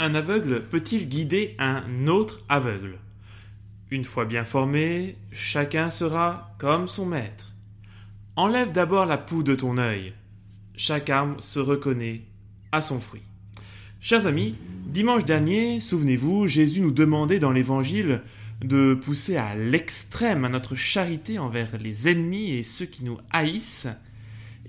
un aveugle peut-il guider un autre aveugle? Une fois bien formé, chacun sera comme son maître. Enlève d'abord la poux de ton œil. Chaque arbre se reconnaît à son fruit. Chers amis, dimanche dernier, souvenez-vous, Jésus nous demandait dans l'Évangile de pousser à l'extrême notre charité envers les ennemis et ceux qui nous haïssent.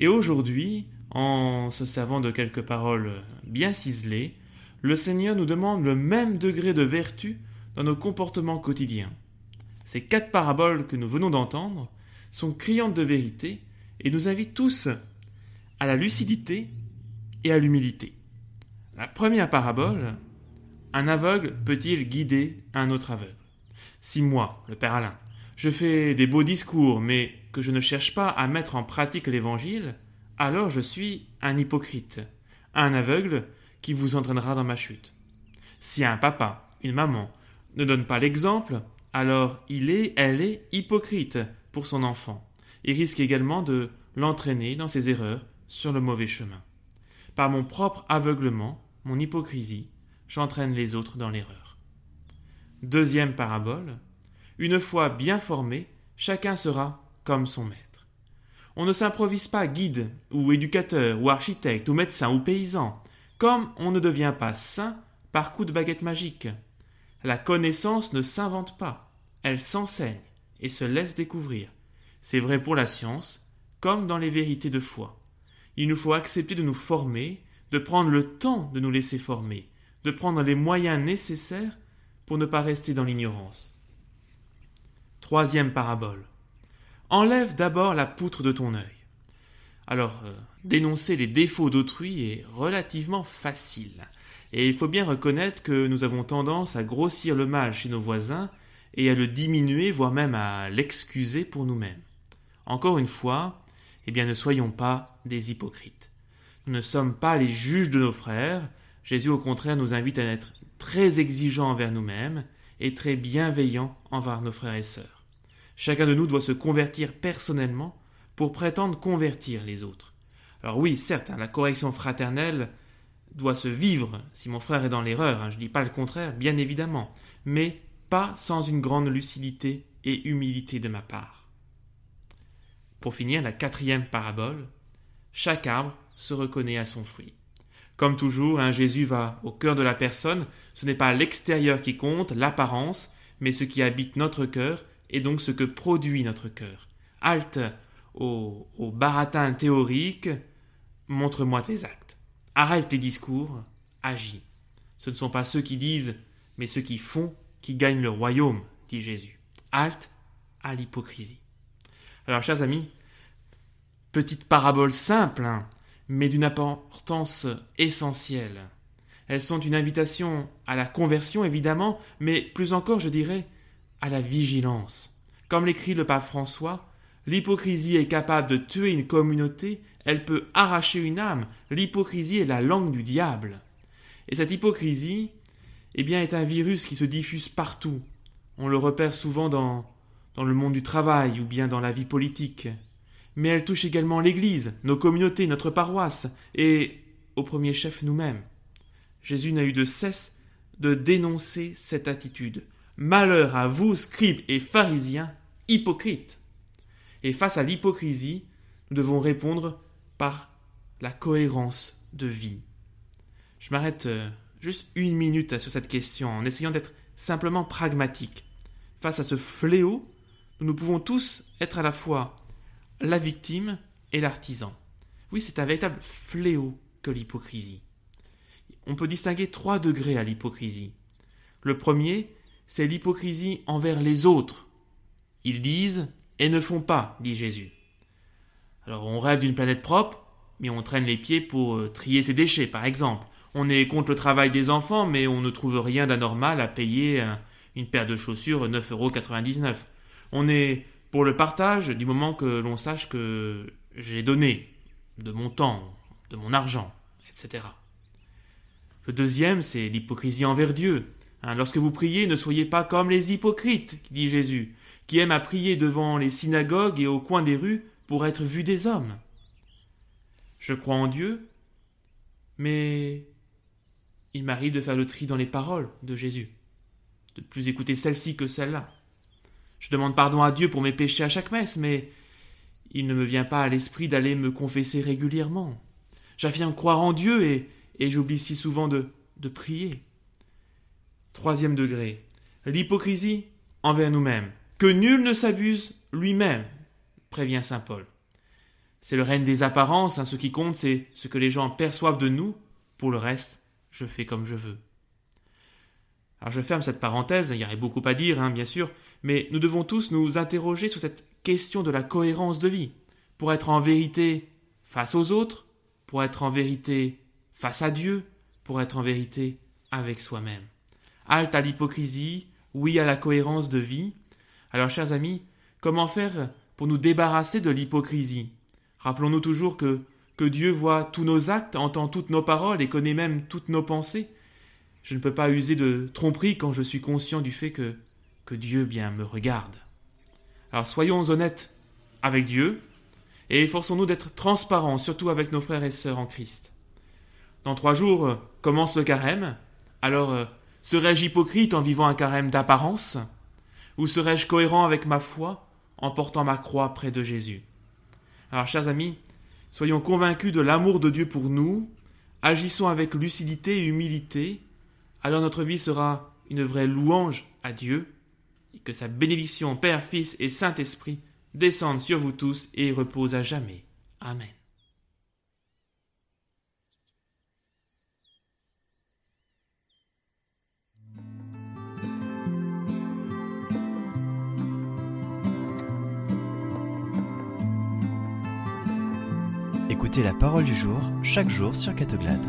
Et aujourd'hui, en se servant de quelques paroles bien ciselées, le Seigneur nous demande le même degré de vertu dans nos comportements quotidiens. Ces quatre paraboles que nous venons d'entendre sont criantes de vérité et nous invitent tous à la lucidité et à l'humilité. La première parabole, un aveugle peut-il guider un autre aveugle? Si moi, le Père Alain, je fais des beaux discours, mais que je ne cherche pas à mettre en pratique l'Évangile, alors je suis un hypocrite, un aveugle qui vous entraînera dans ma chute. Si un papa, une maman, ne donne pas l'exemple, alors il est, elle est hypocrite pour son enfant, et risque également de l'entraîner dans ses erreurs sur le mauvais chemin. Par mon propre aveuglement, mon hypocrisie, j'entraîne les autres dans l'erreur. Deuxième parabole, une fois bien formé, chacun sera comme son maître. On ne s'improvise pas guide, ou éducateur, ou architecte, ou médecin, ou paysan, comme on ne devient pas saint par coup de baguette magique. La connaissance ne s'invente pas, elle s'enseigne et se laisse découvrir. C'est vrai pour la science, comme dans les vérités de foi. Il nous faut accepter de nous former, de prendre le temps de nous laisser former, de prendre les moyens nécessaires pour ne pas rester dans l'ignorance. Troisième parabole. Enlève d'abord la poutre de ton œil. Alors, euh, dénoncer les défauts d'autrui est relativement facile. Et il faut bien reconnaître que nous avons tendance à grossir le mal chez nos voisins et à le diminuer, voire même à l'excuser pour nous-mêmes. Encore une fois, eh bien ne soyons pas des hypocrites. Nous ne sommes pas les juges de nos frères. Jésus au contraire nous invite à être très exigeants envers nous-mêmes et très bienveillants envers nos frères et sœurs. Chacun de nous doit se convertir personnellement pour prétendre convertir les autres. Alors oui, certes, hein, la correction fraternelle doit se vivre si mon frère est dans l'erreur, hein, je ne dis pas le contraire, bien évidemment, mais pas sans une grande lucidité et humilité de ma part. Pour finir, la quatrième parabole, chaque arbre se reconnaît à son fruit. Comme toujours, un Jésus va au cœur de la personne, ce n'est pas l'extérieur qui compte, l'apparence, mais ce qui habite notre cœur et donc ce que produit notre cœur. Halte au, baratin théorique, montre-moi tes actes. Arrête tes discours, agis. Ce ne sont pas ceux qui disent, mais ceux qui font qui gagnent le royaume, dit Jésus. Halte à l'hypocrisie. Alors, chers amis, petite parabole simple, hein, mais d'une importance essentielle. Elles sont une invitation à la conversion, évidemment, mais plus encore, je dirais, à la vigilance. Comme l'écrit le pape François, L'hypocrisie est capable de tuer une communauté, elle peut arracher une âme. L'hypocrisie est la langue du diable. Et cette hypocrisie, eh bien, est un virus qui se diffuse partout. On le repère souvent dans, dans le monde du travail ou bien dans la vie politique. Mais elle touche également l'Église, nos communautés, notre paroisse, et au premier chef nous-mêmes. Jésus n'a eu de cesse de dénoncer cette attitude. Malheur à vous, scribes et pharisiens, hypocrites. Et face à l'hypocrisie, nous devons répondre par la cohérence de vie. Je m'arrête euh, juste une minute sur cette question en essayant d'être simplement pragmatique. Face à ce fléau, nous pouvons tous être à la fois la victime et l'artisan. Oui, c'est un véritable fléau que l'hypocrisie. On peut distinguer trois degrés à l'hypocrisie. Le premier, c'est l'hypocrisie envers les autres. Ils disent et ne font pas, dit Jésus. Alors on rêve d'une planète propre, mais on traîne les pieds pour euh, trier ses déchets, par exemple. On est contre le travail des enfants, mais on ne trouve rien d'anormal à payer une paire de chaussures 9,99€. On est pour le partage du moment que l'on sache que j'ai donné de mon temps, de mon argent, etc. Le deuxième, c'est l'hypocrisie envers Dieu. Hein, lorsque vous priez, ne soyez pas comme les hypocrites, dit Jésus qui aiment à prier devant les synagogues et au coin des rues pour être vus des hommes. Je crois en Dieu, mais il m'arrive de faire le tri dans les paroles de Jésus, de plus écouter celle-ci que celle-là. Je demande pardon à Dieu pour mes péchés à chaque messe, mais il ne me vient pas à l'esprit d'aller me confesser régulièrement. J'affirme croire en Dieu et, et j'oublie si souvent de, de prier. Troisième degré, l'hypocrisie envers nous-mêmes. Que nul ne s'abuse lui-même, prévient saint Paul. C'est le règne des apparences, hein. ce qui compte, c'est ce que les gens perçoivent de nous. Pour le reste, je fais comme je veux. Alors je ferme cette parenthèse, il y aurait beaucoup à dire, hein, bien sûr, mais nous devons tous nous interroger sur cette question de la cohérence de vie, pour être en vérité face aux autres, pour être en vérité face à Dieu, pour être en vérité avec soi-même. Halte à l'hypocrisie, oui à la cohérence de vie. Alors chers amis, comment faire pour nous débarrasser de l'hypocrisie? Rappelons-nous toujours que, Dieu voit tous nos actes, entend toutes nos paroles et connaît même toutes nos pensées. Je ne peux pas user de tromperie quand je suis conscient du fait que, que Dieu bien me regarde. Alors soyons honnêtes avec Dieu et efforçons-nous d'être transparents, surtout avec nos frères et sœurs en Christ. Dans trois jours euh, commence le carême, alors euh, serais-je hypocrite en vivant un carême d'apparence? Ou serais-je cohérent avec ma foi en portant ma croix près de Jésus? Alors, chers amis, soyons convaincus de l'amour de Dieu pour nous, agissons avec lucidité et humilité, alors notre vie sera une vraie louange à Dieu, et que sa bénédiction Père, Fils et Saint-Esprit descende sur vous tous et repose à jamais. Amen. Écoutez la parole du jour chaque jour sur Catoglade.